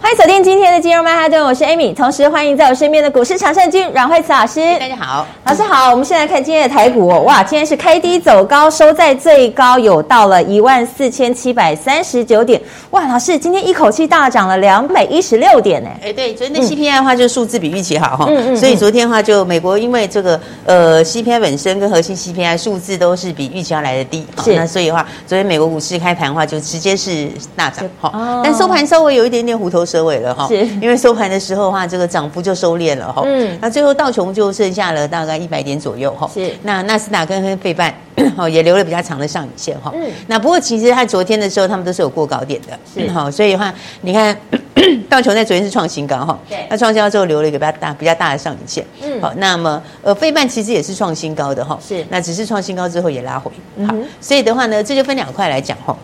欢迎锁定今天的金融曼哈顿，我是 Amy，同时欢迎在我身边的股市常胜军阮慧慈老师。大家好，老师好。我们现在看今天的台股，哇，今天是开低走高，收在最高有到了一万四千七百三十九点。哇，老师今天一口气大涨了两百一十六点呢。哎，对，昨天的 CPI 的话，就数字比预期好哈。嗯嗯。所以昨天的话，就美国因为这个呃 CPI 本身跟核心 CPI 数字都是比预期要来的低，是。那所以的话，昨天美国股市开盘的话，就直接是大涨哈。哦。但收盘稍微有一点点虎头蛇尾了哈。是。因为收盘的时候的话，这个涨幅就收敛了哈。嗯。那最后道琼就剩下了大概一百点左右哈。是。那纳斯达克跟费半 哦也留了比较长的上影线哈。嗯。那不过其实它昨天的时候，他们都是有过高点的。是。好，所以的话，你看 道琼在昨天是创新高哈。对。那创新高之后留了一个比较大、比较大的上影线。嗯。好，那么呃费半其实也是创新高的哈。是。那只是创新高之后也拉回。好。所以的话呢，这就分两块来讲哈。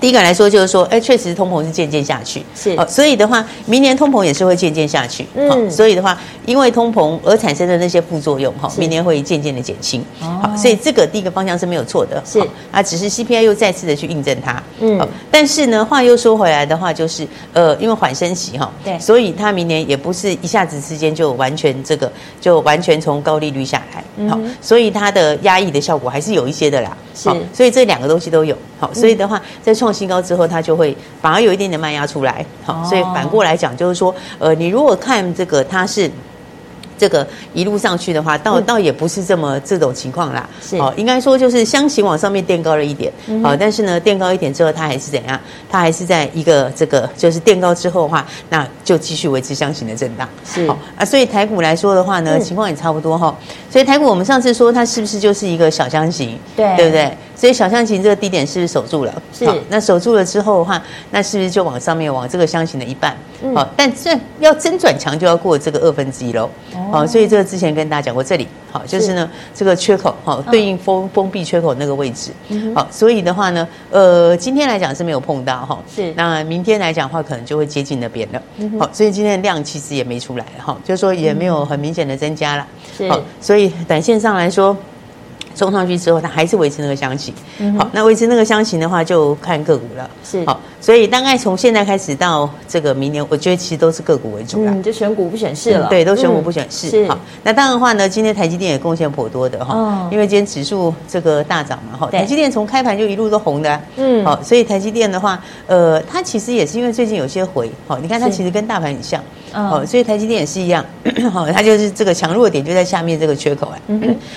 第一个来说就是说，哎，确实通膨是渐渐下去，是，哦，所以的话，明年通膨也是会渐渐下去，嗯，哦，所以的话，因为通膨而产生的那些副作用，哈，明年会渐渐的减轻，好，所以这个第一个方向是没有错的，是，啊，只是 CPI 又再次的去印证它，嗯，但是呢，话又说回来的话，就是，呃，因为缓升息，哈，对，所以它明年也不是一下子之间就完全这个就完全从高利率下来，好，所以它的压抑的效果还是有一些的啦，是，所以这两个东西都有，好，所以的话，在创新高之后，它就会反而有一点点卖压出来，好，所以反过来讲，就是说，呃，你如果看这个，它是。这个一路上去的话，倒倒也不是这么这种情况啦。是哦，应该说就是箱型往上面垫高了一点，好、嗯哦，但是呢，垫高一点之后，它还是怎样？它还是在一个这个就是垫高之后的话，那就继续维持箱型的震荡。是哦啊，所以台股来说的话呢，情况也差不多哈、哦。所以台股我们上次说它是不是就是一个小箱型？对，对不对？所以小箱型这个低点是不是守住了？是。那守住了之后的话，那是不是就往上面往这个箱型的一半？好、嗯，但这要真转强就要过这个二分之一喽。好、哦，所以这个之前跟大家讲过，这里好就是呢这个缺口好对应封封闭缺口那个位置。好，所以的话呢，呃，今天来讲是没有碰到哈。是。那明天来讲的话，可能就会接近那边了。好，所以今天的量其实也没出来哈，就是说也没有很明显的增加了。是。好，所以短线上来说。冲上去之后，它还是维持那个箱型。好，那维持那个箱型的话，就看个股了。是，好，所以大概从现在开始到这个明年，我觉得其实都是个股为主了。嗯，就选股不选市了。对，都选股不选市。是。好，那当然的话呢，今天台积电也贡献颇多的哈。哦。因为今天指数这个大涨嘛，哈。台积电从开盘就一路都红的。嗯。好，所以台积电的话，呃，它其实也是因为最近有些回，好，你看它其实跟大盘很像。哦，所以台积电也是一样，好，它就是这个强弱点就在下面这个缺口啊，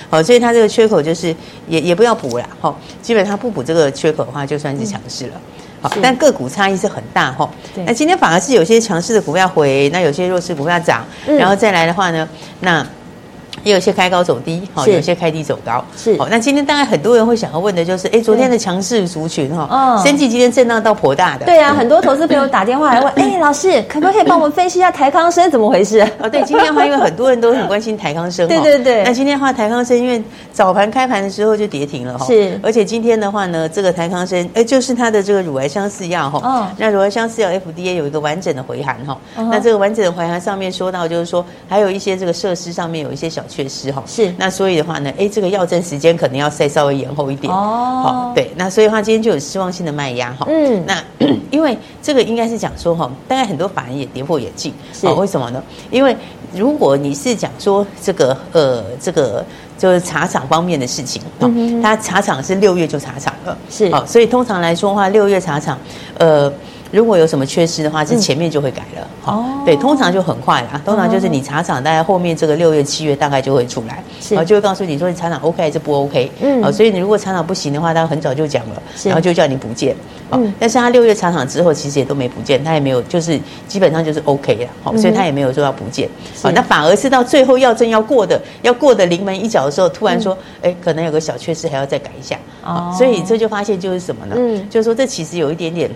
好，所以它这个缺口就是也也不要补了，哈，基本上不补这个缺口的话，就算是强势了，好，但个股差异是很大哈，那今天反而是有些强势的股票回，那有些弱势股票涨，然后再来的话呢，那。也有些开高走低，好，有些开低走高，是。好，那今天大概很多人会想要问的就是，哎，昨天的强势族群哈，哦，生技今天震荡到颇大的，对啊，很多投资朋友打电话来问，哎，老师可不可以帮我们分析一下台康生怎么回事？哦，对，今天的话，因为很多人都很关心台康生，对对对。那今天的话，台康生因为早盘开盘的时候就跌停了哈，是。而且今天的话呢，这个台康生，哎，就是它的这个乳癌相似药哈，哦，那乳癌相似药 FDA 有一个完整的回函哈，那这个完整的回函上面说到就是说，还有一些这个设施上面有一些小缺失哈，是。那所以的话呢，哎，这个药证时间可能要再稍微延后一点哦。好，对，那所以的话今天就有失望性的卖压哈。嗯，那 因为这个应该是讲说哈，大概很多法人也跌破眼镜。是，为什么呢？因为如果你是讲说这个呃这个就是茶厂方面的事情，嗯，它茶厂是六月就茶厂了。是，好，所以通常来说的话，六月茶厂呃。如果有什么缺失的话，是前面就会改了。好、嗯，对，通常就很快啦。通常就是你茶厂大概后面这个六月、七月大概就会出来，是，然后就会告诉你说你茶厂 OK 还是不 OK。嗯，好，所以你如果茶厂不行的话，他很早就讲了，然后就叫你补件。嗯，但是他六月茶厂之后其实也都没补件，他也没有，就是基本上就是 OK 了。好，所以他也没有说要补件。好，那反而是到最后要证要过的，要过的临门一脚的时候，突然说，哎，可能有个小缺失，还要再改一下。哦，所以这就发现就是什么呢？嗯，就是说这其实有一点点。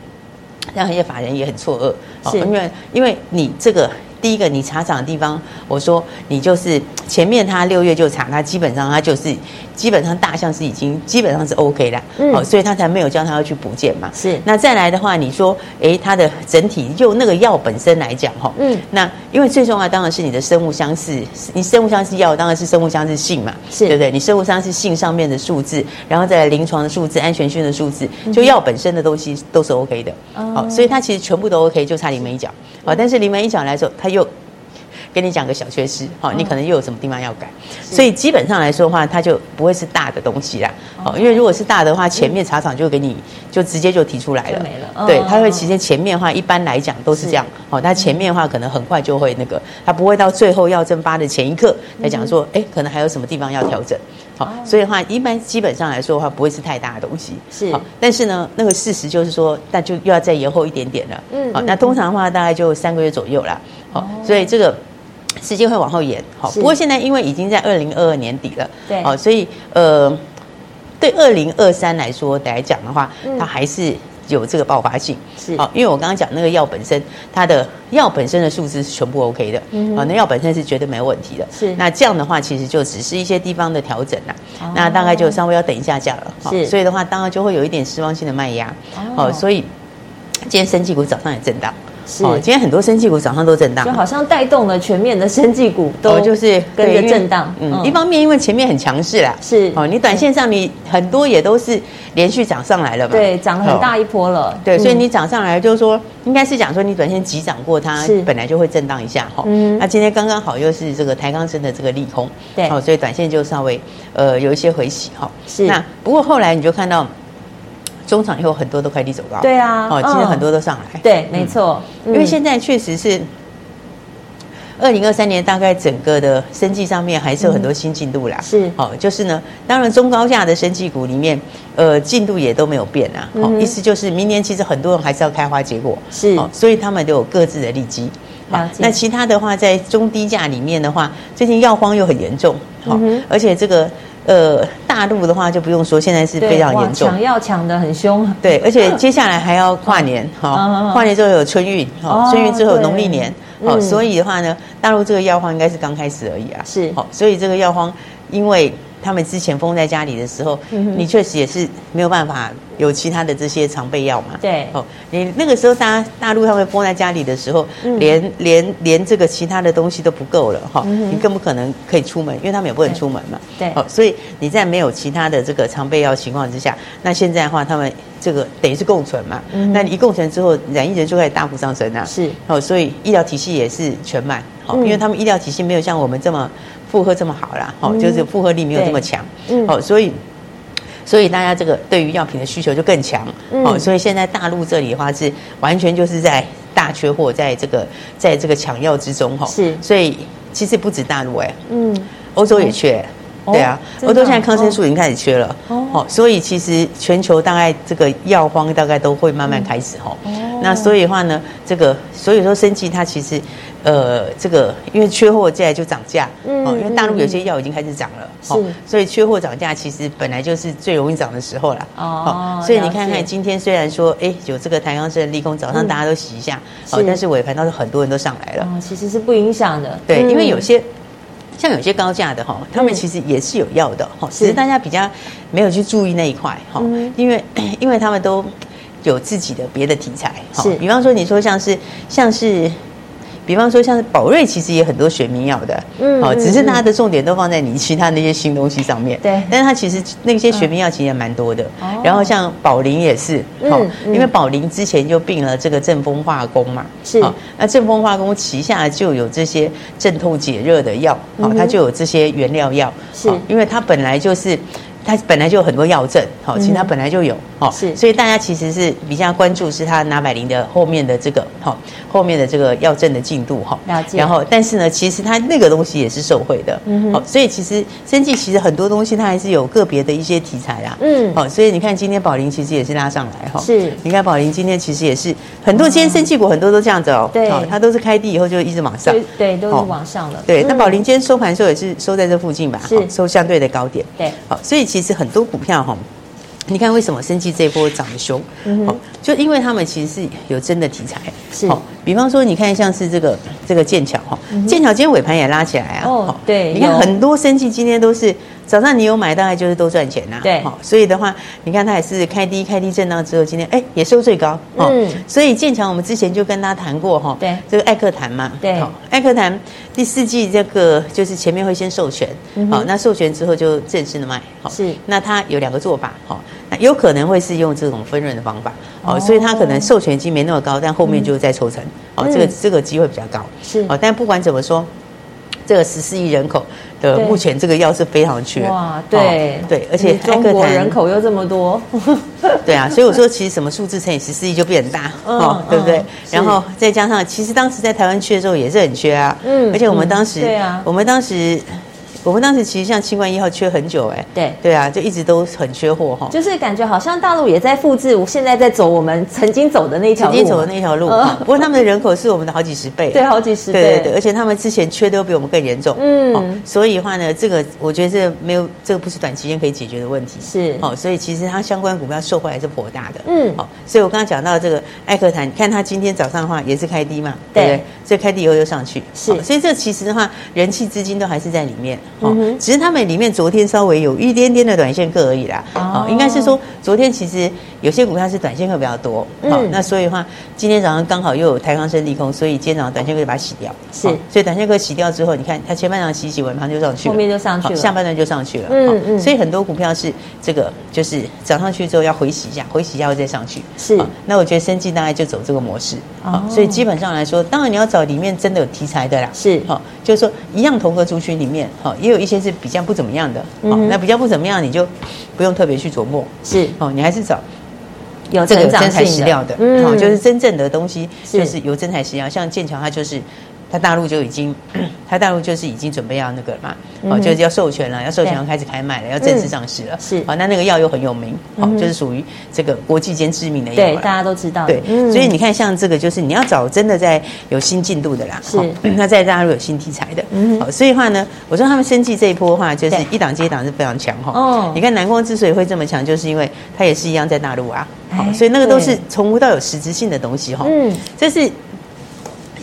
让一些法人也很错愕，是。因为因为你这个第一个你查涨的地方，我说你就是前面他六月就查，他基本上他就是基本上大象是已经基本上是 OK 了，嗯，哦，所以他才没有叫他要去补件嘛。是，那再来的话，你说，哎，它的整体就那个药本身来讲，哈，嗯，那因为最重要当然是你的生物相似，你生物相似药当然是生物相似性嘛，是。对不对？你生物相似性上面的数字，然后再来临床的数字、安全性的数字，就药本身的东西都是 OK 的，好，所以它其实全部都 OK，就差临门一脚，好，但是临门一脚来说，它又。跟你讲个小缺失，好，你可能又有什么地方要改，所以基本上来说的话，它就不会是大的东西啦，哦，因为如果是大的话，前面茶厂就给你就直接就提出来了，没了，对，它会其实前面的话一般来讲都是这样，哦，它前面的话可能很快就会那个，它不会到最后要蒸发的前一刻来讲说，哎，可能还有什么地方要调整，好，所以的话一般基本上来说的话不会是太大的东西，是，但是呢，那个事实就是说，那就又要再延后一点点了，嗯，好，那通常的话大概就三个月左右啦，好，所以这个。时间会往后延，好，不过现在因为已经在二零二二年底了，对，哦，所以呃，对二零二三来说来讲的话，它还是有这个爆发性，是，好，因为我刚刚讲那个药本身，它的药本身的数字是全部 OK 的，嗯，啊，那药本身是绝对没有问题的，是，那这样的话其实就只是一些地方的调整啦，那大概就稍微要等一下下了，是，所以的话当然就会有一点失望性的卖压，哦，所以今天生技股早上也震荡。是，今天很多生技股早上都震荡，就好像带动了全面的生技股都就是跟着震荡。嗯，一方面因为前面很强势啦，是。哦，你短线上你很多也都是连续涨上来了嘛，对，涨了很大一波了。对，所以你涨上来就是说，应该是讲说你短线急涨过它，本来就会震荡一下哈。嗯，那今天刚刚好又是这个台钢升的这个利空，对，哦，所以短线就稍微呃有一些回洗哈。是，那不过后来你就看到。中场以后很多都快递走高，对啊，哦，今天很多都上来，对，没错，因为现在确实是二零二三年，大概整个的生计上面还是有很多新进度啦，是，哦，就是呢，当然中高价的生计股里面，呃，进度也都没有变啊，哦，意思就是明年其实很多人还是要开花结果，是，哦，所以他们都有各自的利基，好，那其他的话在中低价里面的话，最近药荒又很严重，好，而且这个。呃，大陆的话就不用说，现在是非常严重，抢药抢的很凶。对，而且接下来还要跨年，哈，跨年之后有春运，哈，春运之后有农历年，好，所以的话呢，大陆这个药荒应该是刚开始而已啊，是，好，所以这个药荒，因为。他们之前封在家里的时候，你确实也是没有办法有其他的这些常备药嘛。对，哦，你那个时候大大陆他们封在家里的时候，连连连这个其他的东西都不够了哈，你更不可能可以出门，因为他们也不能出门嘛。对，哦，所以你在没有其他的这个常备药情况之下，那现在的话，他们这个等于是共存嘛。那你一共存之后，染疫人就开始大幅上升啊。是，哦，所以医疗体系也是全满，好，因为他们医疗体系没有像我们这么。负荷这么好啦，好，就是负荷力没有这么强，嗯，好，所以，所以大家这个对于药品的需求就更强，哦，所以现在大陆这里的话是完全就是在大缺货，在这个在这个抢药之中，哈，是，所以其实不止大陆哎，嗯，欧洲也缺，对啊，欧洲现在抗生素已经开始缺了，哦，所以其实全球大概这个药荒大概都会慢慢开始，哈，那所以的话呢，这个所以说生技它其实。呃，这个因为缺货，现在就涨价。嗯，因为大陆有些药已经开始涨了，是，所以缺货涨价其实本来就是最容易涨的时候啦。哦，所以你看看今天虽然说，哎，有这个台钢生的利空，早上大家都洗一下，哦，但是尾盘倒是很多人都上来了。哦，其实是不影响的。对，因为有些像有些高价的哈，他们其实也是有药的哈，只是大家比较没有去注意那一块哈，因为 因为他们都有自己的别的题材。是，比方说你说像是像是。比方说，像是宝瑞，其实也很多学名药的，嗯，好，只是它的重点都放在你其他那些新东西上面，对。但是它其实那些学名药其实也蛮多的，哦。然后像宝林也是，好，因为宝林之前就并了这个正风化工嘛，是。那正风化工旗下就有这些镇痛解热的药，好，它就有这些原料药，是。因为它本来就是。它本来就有很多药证，好，其实它本来就有，好，是，所以大家其实是比较关注是它拿百灵的后面的这个，好，后面的这个药证的进度，哈，了解。然后，但是呢，其实它那个东西也是受惠的，嗯，好，所以其实生技其实很多东西它还是有个别的一些题材啦，嗯，好，所以你看今天宝林其实也是拉上来，哈，是，你看宝林今天其实也是很多，今天生技股很多都这样子哦，对，它都是开低以后就一直往上，对，都是往上了，对。那宝林今天收盘的时候也是收在这附近吧，是。收相对的高点，对，好，所以。其实很多股票哈，你看为什么生计这一波涨得凶？嗯、哦，就因为他们其实是有真的题材，是。哦，比方说你看像是这个这个剑桥哈，剑桥、嗯、今天尾盘也拉起来啊。哦，对。你看很多生计今天都是早上你有买，大概就是都赚钱呐。对。好，所以的话，你看它也是开低开低震荡之后，今天哎也收最高。嗯。所以建强我们之前就跟他谈过哈。对。这个艾克谈嘛。对。艾克谈第四季这个就是前面会先授权，好，那授权之后就正式的卖。好。是。那它有两个做法，哈。有可能会是用这种分润的方法，哦，所以它可能授权金没那么高，但后面就再抽成，哦，这个这个机会比较高，是，哦，但不管怎么说，这个十四亿人口的目前这个药是非常缺，哇，对。对，而且中国人口又这么多，对啊，所以我说其实什么数字乘以十四亿就变很大，哦，对不对？然后再加上，其实当时在台湾缺的时候也是很缺啊，嗯，而且我们当时，对啊，我们当时。我们当时其实像清冠一号缺很久哎，对对啊，就一直都很缺货哈。就是感觉好像大陆也在复制，我现在在走我们曾经走的那条路。曾经走的那条路，不过他们的人口是我们的好几十倍。对，好几十倍。对对对，而且他们之前缺的都比我们更严重。嗯，所以的话呢，这个我觉得这没有，这个不是短期间可以解决的问题。是，哦，所以其实它相关股票受惠还是颇大的。嗯，好，所以我刚刚讲到这个艾克坦，你看它今天早上的话也是开低嘛，对不对？所以开低以后又上去。是，所以这其实的话，人气资金都还是在里面。嗯，只是他们。里面昨天稍微有一点点的短线客而已啦，哦，应该是说昨天其实有些股票是短线客比较多，好，那所以的话，今天早上刚好又有台康生利空，所以今天早上短线客就把它洗掉，是，所以短线客洗掉之后，你看它前半场洗洗尾盘就上去了，后面就上去了，下半段就上去了，嗯嗯，所以很多股票是这个就是涨上去之后要回洗一下，回洗一下会再上去，是，那我觉得生技大概就走这个模式，好，所以基本上来说，当然你要找里面真的有题材的啦，是，好，就是说一样同个族群里面，好，也有一些是比较。不怎么样的，好，那比较不怎么样，你就不用特别去琢磨，是。哦，你还是找有这个真材实料的，嗯，就是真正的东西，就是有真材实料，像剑桥，它就是。他大陆就已经，他大陆就是已经准备要那个了嘛，哦，就是要授权了，要授权要开始开卖了，要正式上市了。是，哦，那那个药又很有名，哦，就是属于这个国际间知名的药。对，大家都知道。对，所以你看，像这个就是你要找真的在有新进度的啦，是，那在大陆有新题材的，嗯，好，所以的话呢，我说他们生技这一波的话，就是一档接一档是非常强哈。哦，你看南光之所以会这么强，就是因为它也是一样在大陆啊，好，所以那个都是从无到有实质性的东西哈。嗯，这是。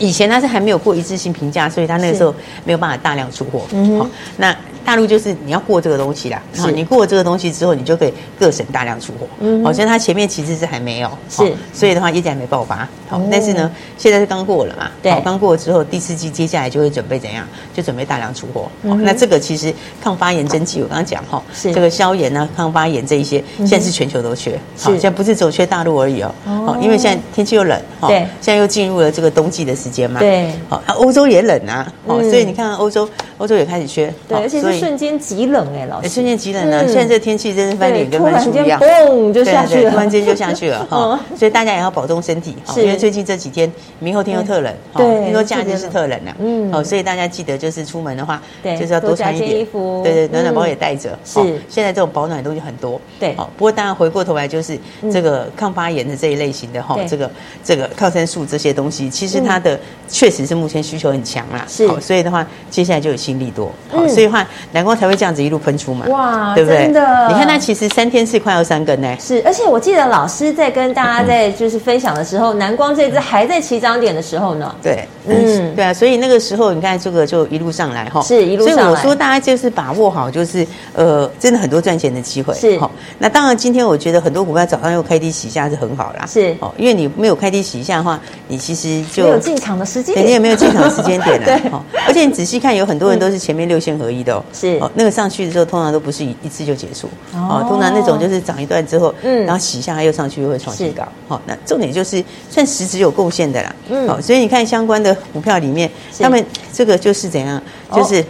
以前它是还没有过一致性评价，所以它那个时候没有办法大量出货。嗯哼，那。大陆就是你要过这个东西啦，好，你过这个东西之后，你就可以各省大量出货。嗯，好，像它前面其实是还没有，是，所以的话业绩还没爆发。好，但是呢，现在是刚过了嘛，对，刚过了之后，第四季接下来就会准备怎样？就准备大量出货。好，那这个其实抗发炎针剂，我刚刚讲哈，是。这个消炎啊，抗发炎这一些，现在是全球都缺，好，现在不是只有缺大陆而已哦。哦，因为现在天气又冷，对，现在又进入了这个冬季的时间嘛，对，好，欧洲也冷啊，好，所以你看欧洲，欧洲也开始缺，对，而且是瞬间极冷哎，老师，瞬间极冷呢，现在这天气真是翻脸跟翻书一样，嘣就下去了，突然间就下去了 哈，所以大家也要保重身体，因为最近这几天明后天又特冷，对，听说假日是特冷了，嗯，哦，所以大家记得就是出门的话，就是要多穿一点。衣服，对对，暖暖包也带着，是，现在这种保暖的东西很多，对，哦，不过当然回过头来就是这个抗发炎的这一类型的哈，这个这个抗生素这些东西，其实它的确实是目前需求很强啦，是，所以的话接下来就有新利多，好，所以的话南光才会这样子一路喷出嘛，哇，对不对？真的，你看那其实三天是快要三根呢，是，而且我记得老师在跟大家在就是分享的时候，南光这只还在起涨点的时候呢，对，嗯，对啊，所以那个时候你看这个就一路上来哈，是一路上来，所以我说大家就是把握好，就是呃，真的很多赚钱的机会，是，好，那当然今天我觉得很多股票早上又开低洗一下是很好啦，是，哦，因为你没有开低洗一下的话，你其实就没有进场的时间，肯定也没有进场的时间点了，对，而且你仔细看，有很多人都是前面六线合一的哦，是，哦，那个上去的时候通常都不是一一次就结束，哦，通常那种就是涨一段之后，嗯，然后洗一下它又上去又会创新高，好，那重点就是算实质有贡献的啦，嗯，好，所以你看相关的股票里面，他们这个就是怎样，就是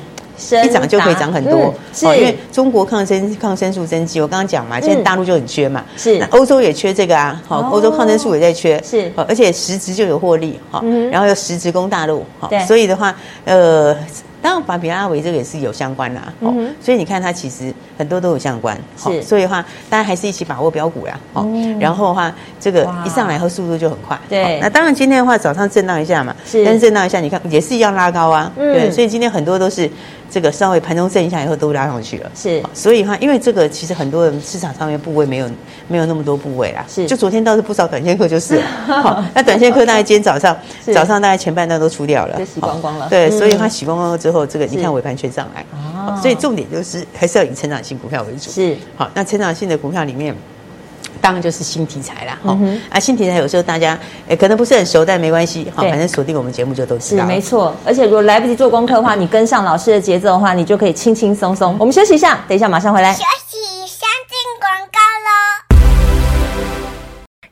一涨就可以涨很多，是，因为中国抗生抗生素针剂，我刚刚讲嘛，现在大陆就很缺嘛，是，那欧洲也缺这个啊，好，欧洲抗生素也在缺，是，而且实质就有获利，好，然后又实质攻大陆，好，所以的话，呃。当然，法比拉维这个也是有相关啦，哦，嗯、所以你看它其实很多都有相关，是、哦，所以的话，大家还是一起把握标股啦，哦，嗯、然后的话，这个一上来后速度就很快，对、哦，那当然今天的话早上震荡一下嘛，是，但是震荡一下，你看也是一样拉高啊，嗯、对，所以今天很多都是。这个稍微盘中震一下以后都拉上去了，是，所以哈，因为这个其实很多人市场上面部位没有没有那么多部位啦，是，就昨天倒是不少短线客就是，好，那短线客大概今天早上早上大概前半段都出掉了，洗光光了，对，所以它洗光光了之后，这个你看尾盘全上来，所以重点就是还是要以成长性股票为主，是，好，那成长性的股票里面。当然就是新题材啦，哈、嗯、啊，新题材有时候大家诶可能不是很熟，但没关系，哈，反正锁定我们节目就都知道。是没错，而且如果来不及做功课的话，你跟上老师的节奏的话，你就可以轻轻松松。我们休息一下，等一下马上回来。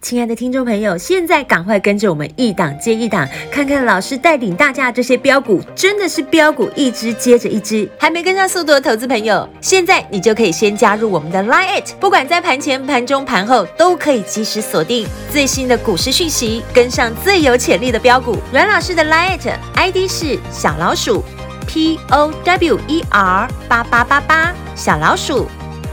亲爱的听众朋友，现在赶快跟着我们一档接一档，看看老师带领大家这些标股，真的是标股一只接着一只。还没跟上速度的投资朋友，现在你就可以先加入我们的 Line，不管在盘前、盘中、盘后，都可以及时锁定最新的股市讯息，跟上最有潜力的标股。阮老师的 Line ID 是小老鼠 P O W E R 八八八八，小老鼠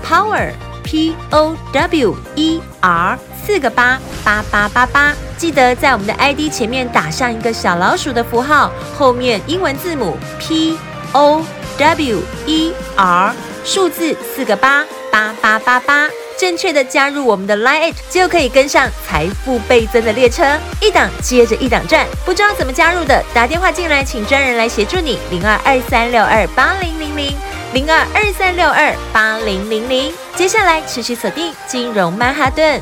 Power P O W E R。四个八八八八八，记得在我们的 ID 前面打上一个小老鼠的符号，后面英文字母 P O W E R，数字四个八八八八八，正确的加入我们的 Line，就可以跟上财富倍增的列车，一档接着一档赚。不知道怎么加入的，打电话进来，请专人来协助你。零二二三六二八零零零零二二三六二八零零零。接下来持续锁定金融曼哈顿。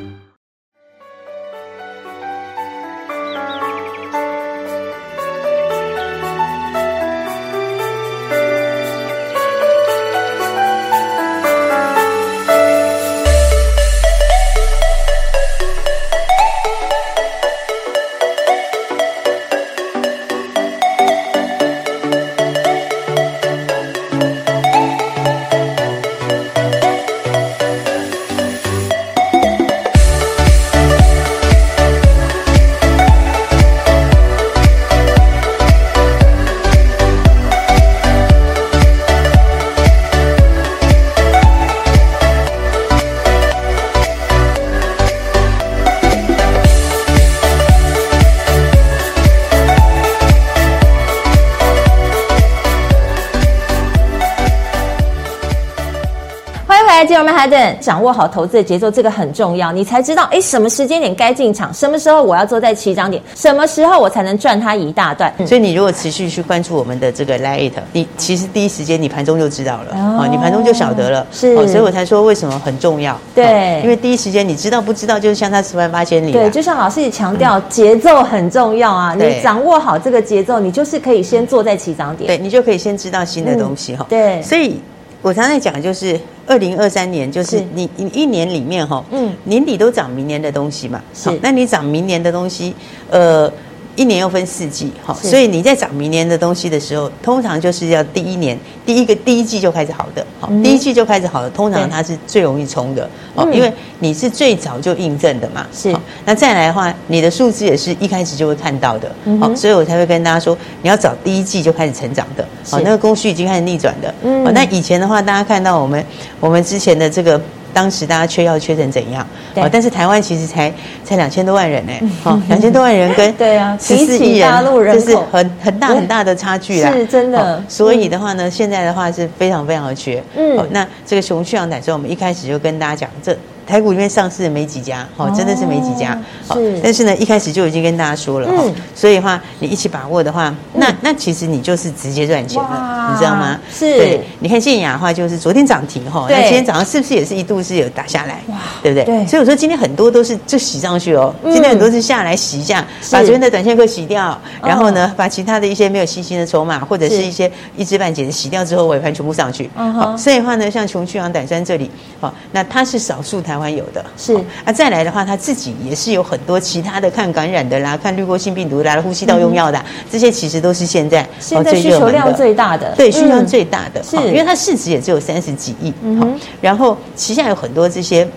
进入曼哈顿，掌握好投资的节奏，这个很重要。你才知道，哎，什么时间点该进场，什么时候我要坐在起涨点，什么时候我才能赚它一大段。所以你如果持续去关注我们的这个 Lite，你其实第一时间你盘中就知道了，哦，你盘中就晓得了。是，所以我才说为什么很重要。对，因为第一时间你知道不知道，就相差十万八千里。对，就像老师也强调，节奏很重要啊。你掌握好这个节奏，你就是可以先坐在起涨点，对，你就可以先知道新的东西哈。对，所以。我常常在讲，就是二零二三年，就是你你一年里面哈，嗯，年底都涨明年的东西嘛，是，那你涨明年的东西，呃。一年又分四季，哈，所以你在涨明年的东西的时候，通常就是要第一年第一个第一季就开始好的，好，第一季就开始好的，通常它是最容易冲的，哦，因为你是最早就印证的嘛，是。那再来的话，你的数字也是一开始就会看到的，好，所以我才会跟大家说，你要找第一季就开始成长的，好，那个供需已经开始逆转的，嗯，那以前的话，大家看到我们我们之前的这个。当时大家缺药缺成怎样？啊，但是台湾其实才才两千多万人呢，好，两千多万人跟 对啊十四亿人，这是很很大很大的差距啦，是真的。所以的话呢，现在的话是非常非常的缺。嗯，那这个雄趣航胆，所以我们一开始就跟大家讲这。台股里面上市的没几家，哦，真的是没几家，好，但是呢，一开始就已经跟大家说了，嗯，所以的话，你一起把握的话，那那其实你就是直接赚钱了，你知道吗？是，对，你看建雅的话，就是昨天涨停哈，那今天早上是不是也是一度是有打下来，哇，对不对？对，所以我说今天很多都是就洗上去哦，今天很多是下来洗一下，把昨天的短线客洗掉，然后呢，把其他的一些没有信心的筹码或者是一些一知半解的洗掉之后，尾盘全部上去，好，所以的话呢，像雄趣航胆酸这里，好，那它是少数台湾有的。是。啊，再来的话，他自己也是有很多其他的看感染的啦，看滤过性病毒啦，呼吸道用药的，嗯、这些其实都是现在现在需求量最大的，对，需求量最大的，是。因为它市值也只有三十几亿，嗯哼，然后旗下有很多这些。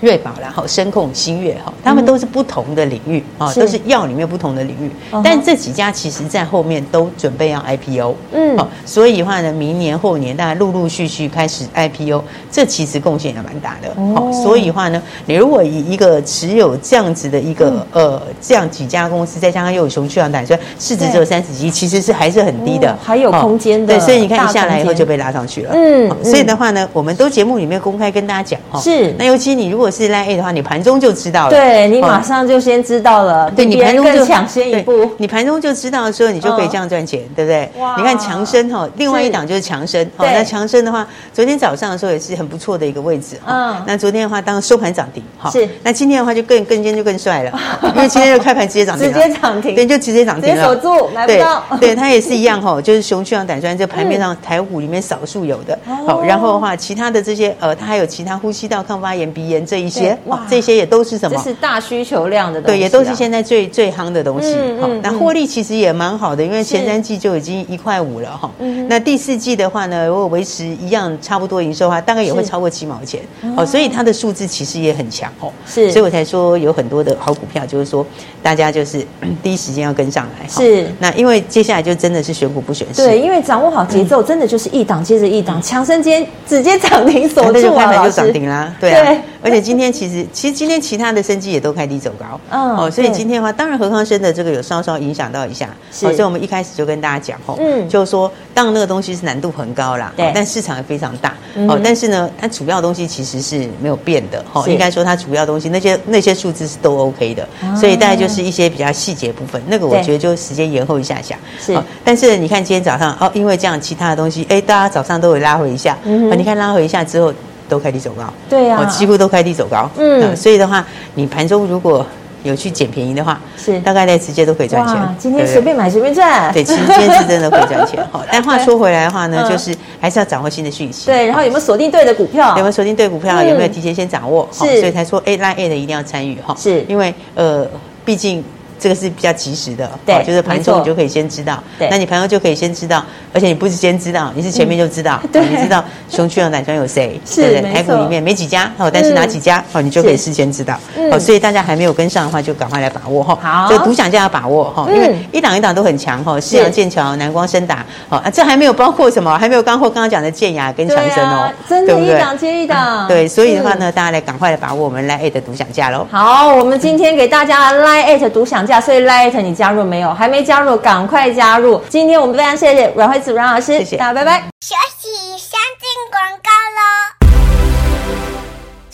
瑞宝，然后声控、新月哈，他们都是不同的领域啊，都是药里面不同的领域。但这几家其实在后面都准备要 IPO，嗯，所以的话呢，明年后年大家陆陆续续开始 IPO，这其实贡献也蛮大的。哦，所以的话呢，你如果以一个持有这样子的一个呃这样几家公司，再加上又有雄趣航胆，所以市值只有三十几亿，其实是还是很低的，还有空间的。对，所以你看一下来以后就被拉上去了。嗯，所以的话呢，我们都节目里面公开跟大家讲哈，是。那尤其你如果是 Line A 的话，你盘中就知道了。对，你马上就先知道了。对，你盘中就抢先一步。你盘中就知道的时候，你就可以这样赚钱，对不对？哇！你看强生哈，另外一档就是强生。好，那强生的话，昨天早上的时候也是很不错的一个位置。嗯。那昨天的话，当收盘涨停。好。是。那今天的话就更更尖就更帅了，因为今天就开盘直接涨停。直接涨停。对，就直接涨停了。锁住，买不到。对，它也是一样哈，就是雄趣航胆酸这盘面上台股里面少数有的。好，然后的话，其他的这些呃，它还有其他呼吸道抗发炎、鼻炎这一些，哇，这些也都。是什么？这是大需求量的东西，对，也都是现在最最夯的东西。好，那获利其实也蛮好的，因为前三季就已经一块五了哈。那第四季的话呢，如果维持一样差不多营收的话，大概也会超过七毛钱。哦，所以它的数字其实也很强哦。是，所以我才说有很多的好股票，就是说大家就是 第一时间要跟上来。是，那因为接下来就真的是选股不选市。对，因为掌握好节奏，真的就是一档接着一档，强生间直接涨停锁住啊，开盘就涨停啦。对啊，而且今天其实其实今天其他的生机也都开低走高。哦，所以今天的话，当然何康生的这个有稍稍影响到一下。所以我们一开始就跟大家讲哦，嗯，就是说当那个东西是难度很高啦，对，但市场也非常大。哦，但是呢，它主要东西其实是没有变的。哦，应该说它主要东西那些那些数字是都 OK 的。所以大概就是一些比较细节部分，那个我觉得就时间延后一下下。是，但是你看今天早上哦，因为这样其他的东西，哎，大家早上都会拉回一下。嗯，你看拉回一下之后。都开低走高，对呀，几乎都开低走高。嗯，所以的话，你盘中如果有去捡便宜的话，是大概在直接都可以赚钱。今天随便买随便赚。对，其实今天是真的可以赚钱。好，但话说回来的话呢，就是还是要掌握新的讯息。对，然后有没有锁定对的股票？有没有锁定对股票？有没有提前先掌握？是，所以才说 A line A 的一定要参与哈。是因为呃，毕竟。这个是比较及时的，对，就是盘中你就可以先知道，对，那你盘中就可以先知道，而且你不是先知道，你是前面就知道，对，你知道雄区有哪家有谁，对，台股里面没几家，哦，但是哪几家，哦，你就可以事先知道，哦，所以大家还没有跟上的话，就赶快来把握哈，好，这个独享价要把握哈，因为一档一档都很强哈，世阳、剑桥、南光、升达，哦，这还没有包括什么，还没有刚或刚刚讲的建雅跟强生哦，真的，一档接一档，对，所以的话呢，大家来赶快来把握我们 LINE@ 的独享价喽。好，我们今天给大家 LINE@ 独享价，所以 Light 你加入没有？还没加入，赶快加入！今天我们非常谢谢阮惠子阮老师，谢谢大家，拜拜。休息，先进广告喽。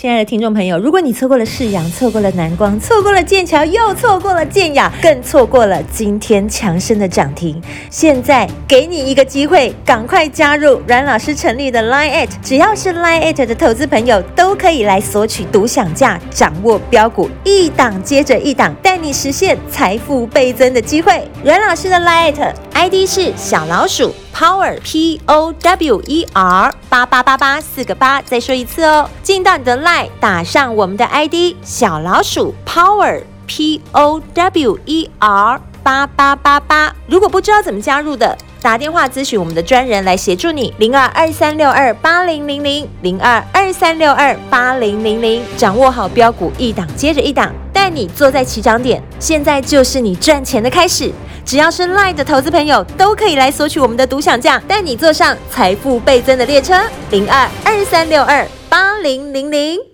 亲爱的听众朋友，如果你错过了世阳，错过了南光，错过了剑桥，又错过了建雅，更错过了今天强生的涨停，现在给你一个机会，赶快加入阮老师成立的 Line@，只要是 Line@ 的投资朋友都可以来索取独享价，掌握标股一档接着一档，带你实现财富倍增的机会。阮老师的 Line@ ID 是小老鼠。Power P O W E R 八八八八四个八，再说一次哦。进到你的 LINE，打上我们的 ID 小老鼠 Power P O W E R 八八八八。如果不知道怎么加入的，打电话咨询我们的专人来协助你。零二二三六二八零零零零二二三六二八零零零，掌握好标股，一档接着一档，带你坐在起涨点。现在就是你赚钱的开始。只要是 LINE 的投资朋友，都可以来索取我们的独享价，带你坐上财富倍增的列车。零二二三六二八零零零。